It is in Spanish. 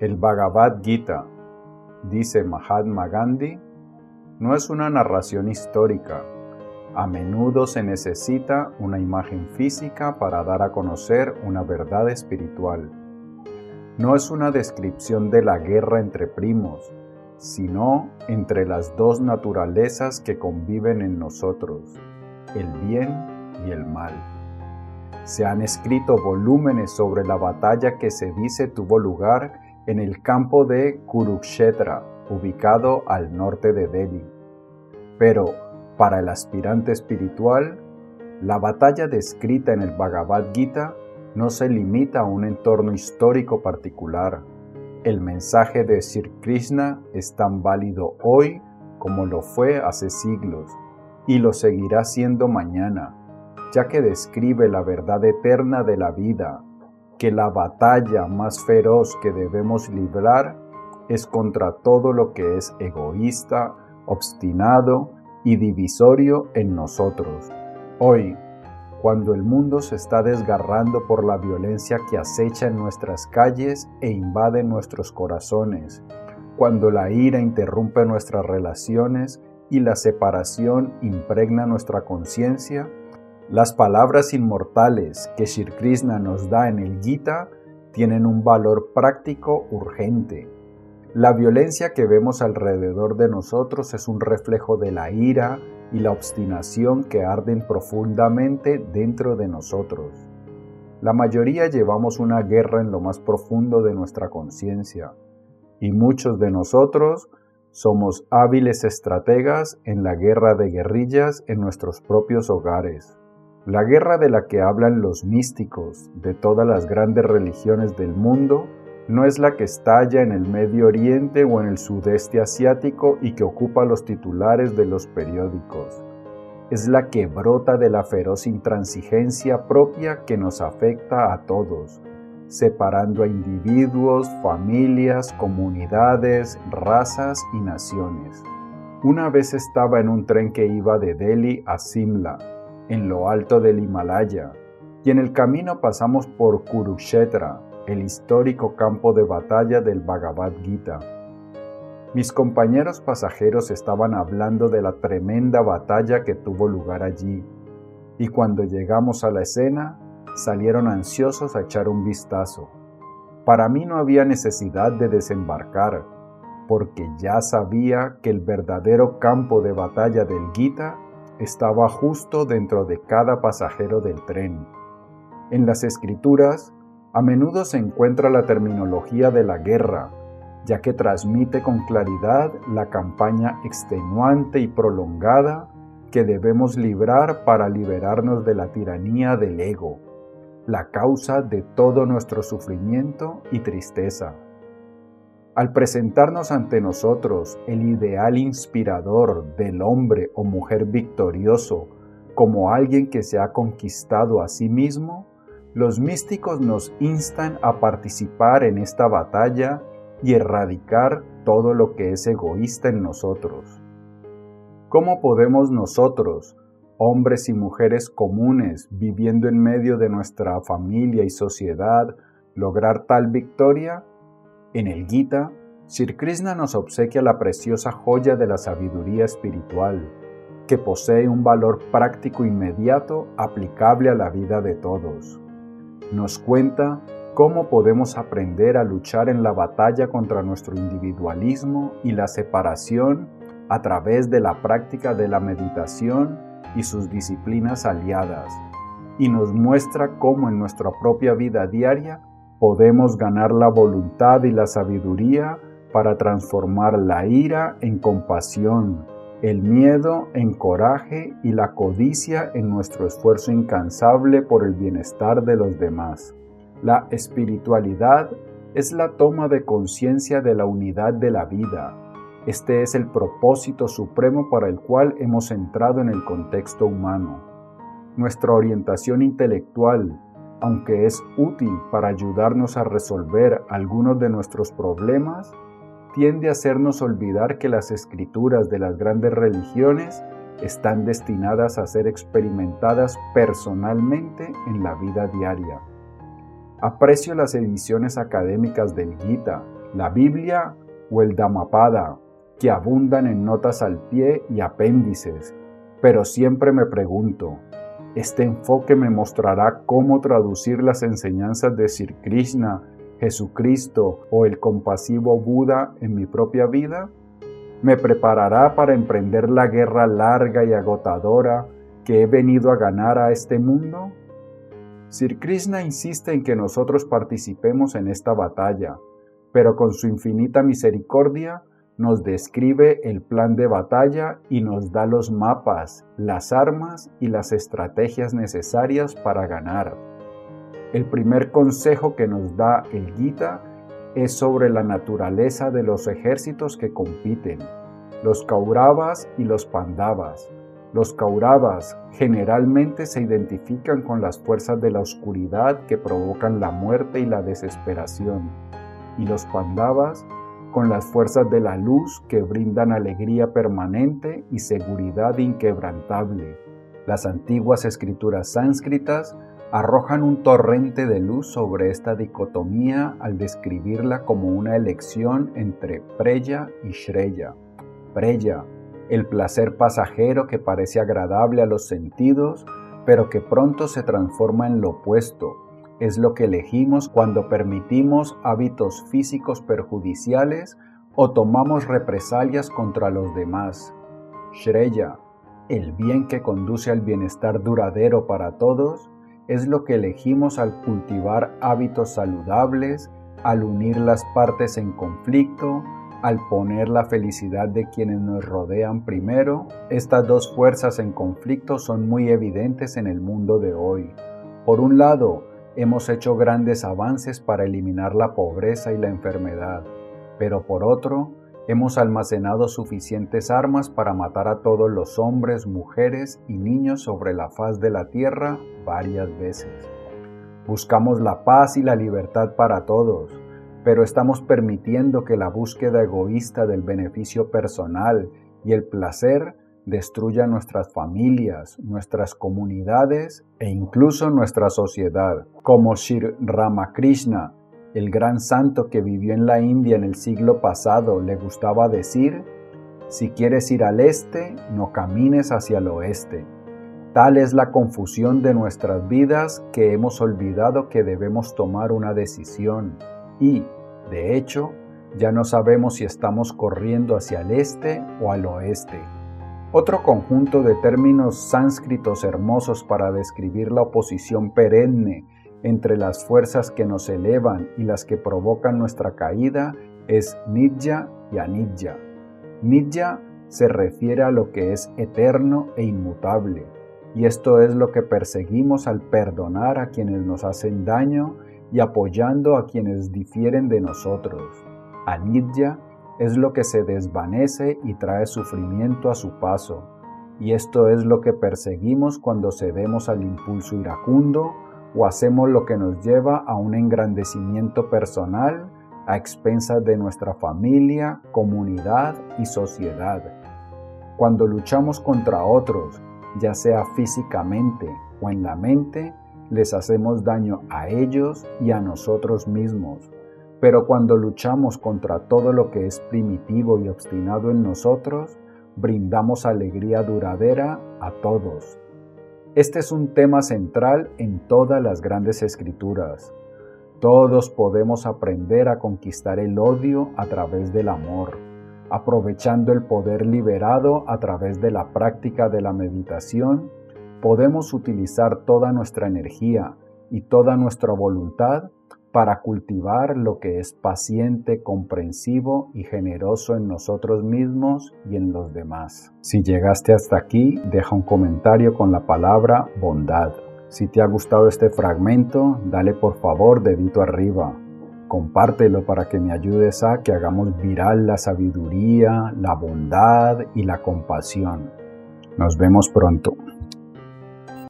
El Bhagavad Gita, dice Mahatma Gandhi, no es una narración histórica. A menudo se necesita una imagen física para dar a conocer una verdad espiritual. No es una descripción de la guerra entre primos, sino entre las dos naturalezas que conviven en nosotros, el bien y el mal. Se han escrito volúmenes sobre la batalla que se dice tuvo lugar en el campo de Kurukshetra, ubicado al norte de Delhi. Pero para el aspirante espiritual, la batalla descrita en el Bhagavad Gita no se limita a un entorno histórico particular. El mensaje de Sri Krishna es tan válido hoy como lo fue hace siglos y lo seguirá siendo mañana, ya que describe la verdad eterna de la vida, que la batalla más feroz que debemos librar es contra todo lo que es egoísta, obstinado y divisorio en nosotros. Hoy, cuando el mundo se está desgarrando por la violencia que acecha en nuestras calles e invade nuestros corazones, cuando la ira interrumpe nuestras relaciones y la separación impregna nuestra conciencia, las palabras inmortales que Shri Krishna nos da en el Gita tienen un valor práctico urgente. La violencia que vemos alrededor de nosotros es un reflejo de la ira y la obstinación que arden profundamente dentro de nosotros. La mayoría llevamos una guerra en lo más profundo de nuestra conciencia y muchos de nosotros somos hábiles estrategas en la guerra de guerrillas en nuestros propios hogares. La guerra de la que hablan los místicos de todas las grandes religiones del mundo no es la que estalla en el Medio Oriente o en el sudeste asiático y que ocupa los titulares de los periódicos. Es la que brota de la feroz intransigencia propia que nos afecta a todos, separando a individuos, familias, comunidades, razas y naciones. Una vez estaba en un tren que iba de Delhi a Simla, en lo alto del Himalaya, y en el camino pasamos por Kurukshetra, el histórico campo de batalla del Bhagavad Gita. Mis compañeros pasajeros estaban hablando de la tremenda batalla que tuvo lugar allí, y cuando llegamos a la escena, salieron ansiosos a echar un vistazo. Para mí no había necesidad de desembarcar, porque ya sabía que el verdadero campo de batalla del Gita estaba justo dentro de cada pasajero del tren. En las escrituras, a menudo se encuentra la terminología de la guerra, ya que transmite con claridad la campaña extenuante y prolongada que debemos librar para liberarnos de la tiranía del ego, la causa de todo nuestro sufrimiento y tristeza. Al presentarnos ante nosotros el ideal inspirador del hombre o mujer victorioso como alguien que se ha conquistado a sí mismo, los místicos nos instan a participar en esta batalla y erradicar todo lo que es egoísta en nosotros. ¿Cómo podemos nosotros, hombres y mujeres comunes, viviendo en medio de nuestra familia y sociedad, lograr tal victoria? En el Gita, Sri Krishna nos obsequia la preciosa joya de la sabiduría espiritual, que posee un valor práctico inmediato aplicable a la vida de todos. Nos cuenta cómo podemos aprender a luchar en la batalla contra nuestro individualismo y la separación a través de la práctica de la meditación y sus disciplinas aliadas, y nos muestra cómo en nuestra propia vida diaria podemos ganar la voluntad y la sabiduría para transformar la ira en compasión, el miedo en coraje y la codicia en nuestro esfuerzo incansable por el bienestar de los demás. La espiritualidad es la toma de conciencia de la unidad de la vida. Este es el propósito supremo para el cual hemos entrado en el contexto humano. Nuestra orientación intelectual, aunque es útil para ayudarnos a resolver algunos de nuestros problemas, tiende a hacernos olvidar que las escrituras de las grandes religiones están destinadas a ser experimentadas personalmente en la vida diaria. Aprecio las ediciones académicas del Gita la Biblia o el Dhammapada, que abundan en notas al pie y apéndices, pero siempre me pregunto, ¿este enfoque me mostrará cómo traducir las enseñanzas de Sir Krishna, Jesucristo o el compasivo Buda en mi propia vida? ¿Me preparará para emprender la guerra larga y agotadora que he venido a ganar a este mundo? Sir Krishna insiste en que nosotros participemos en esta batalla, pero con su infinita misericordia nos describe el plan de batalla y nos da los mapas, las armas y las estrategias necesarias para ganar. El primer consejo que nos da el Gita es sobre la naturaleza de los ejércitos que compiten, los Kauravas y los Pandavas. Los Kauravas generalmente se identifican con las fuerzas de la oscuridad que provocan la muerte y la desesperación, y los Pandavas con las fuerzas de la luz que brindan alegría permanente y seguridad inquebrantable. Las antiguas escrituras sánscritas arrojan un torrente de luz sobre esta dicotomía al describirla como una elección entre Preya y Shreya. Preya, el placer pasajero que parece agradable a los sentidos, pero que pronto se transforma en lo opuesto. Es lo que elegimos cuando permitimos hábitos físicos perjudiciales o tomamos represalias contra los demás. Shreya, el bien que conduce al bienestar duradero para todos, es lo que elegimos al cultivar hábitos saludables, al unir las partes en conflicto, al poner la felicidad de quienes nos rodean primero, estas dos fuerzas en conflicto son muy evidentes en el mundo de hoy. Por un lado, hemos hecho grandes avances para eliminar la pobreza y la enfermedad, pero por otro, hemos almacenado suficientes armas para matar a todos los hombres, mujeres y niños sobre la faz de la tierra varias veces. Buscamos la paz y la libertad para todos, pero estamos permitiendo que la búsqueda egoísta del beneficio personal y el placer destruya nuestras familias, nuestras comunidades e incluso nuestra sociedad. Como Sri Ramakrishna, el gran santo que vivió en la India en el siglo pasado, le gustaba decir, si quieres ir al este, no camines hacia el oeste. Tal es la confusión de nuestras vidas que hemos olvidado que debemos tomar una decisión y, de hecho, ya no sabemos si estamos corriendo hacia el este o al oeste. Otro conjunto de términos sánscritos hermosos para describir la oposición perenne entre las fuerzas que nos elevan y las que provocan nuestra caída es nidya y anidya. Nidya se refiere a lo que es eterno e inmutable, y esto es lo que perseguimos al perdonar a quienes nos hacen daño y apoyando a quienes difieren de nosotros. Anidya es lo que se desvanece y trae sufrimiento a su paso, y esto es lo que perseguimos cuando cedemos al impulso iracundo o hacemos lo que nos lleva a un engrandecimiento personal a expensas de nuestra familia, comunidad y sociedad. Cuando luchamos contra otros, ya sea físicamente o en la mente, les hacemos daño a ellos y a nosotros mismos. Pero cuando luchamos contra todo lo que es primitivo y obstinado en nosotros, brindamos alegría duradera a todos. Este es un tema central en todas las grandes escrituras. Todos podemos aprender a conquistar el odio a través del amor, aprovechando el poder liberado a través de la práctica de la meditación podemos utilizar toda nuestra energía y toda nuestra voluntad para cultivar lo que es paciente, comprensivo y generoso en nosotros mismos y en los demás. Si llegaste hasta aquí, deja un comentario con la palabra bondad. Si te ha gustado este fragmento, dale por favor dedito arriba. Compártelo para que me ayudes a que hagamos viral la sabiduría, la bondad y la compasión. Nos vemos pronto.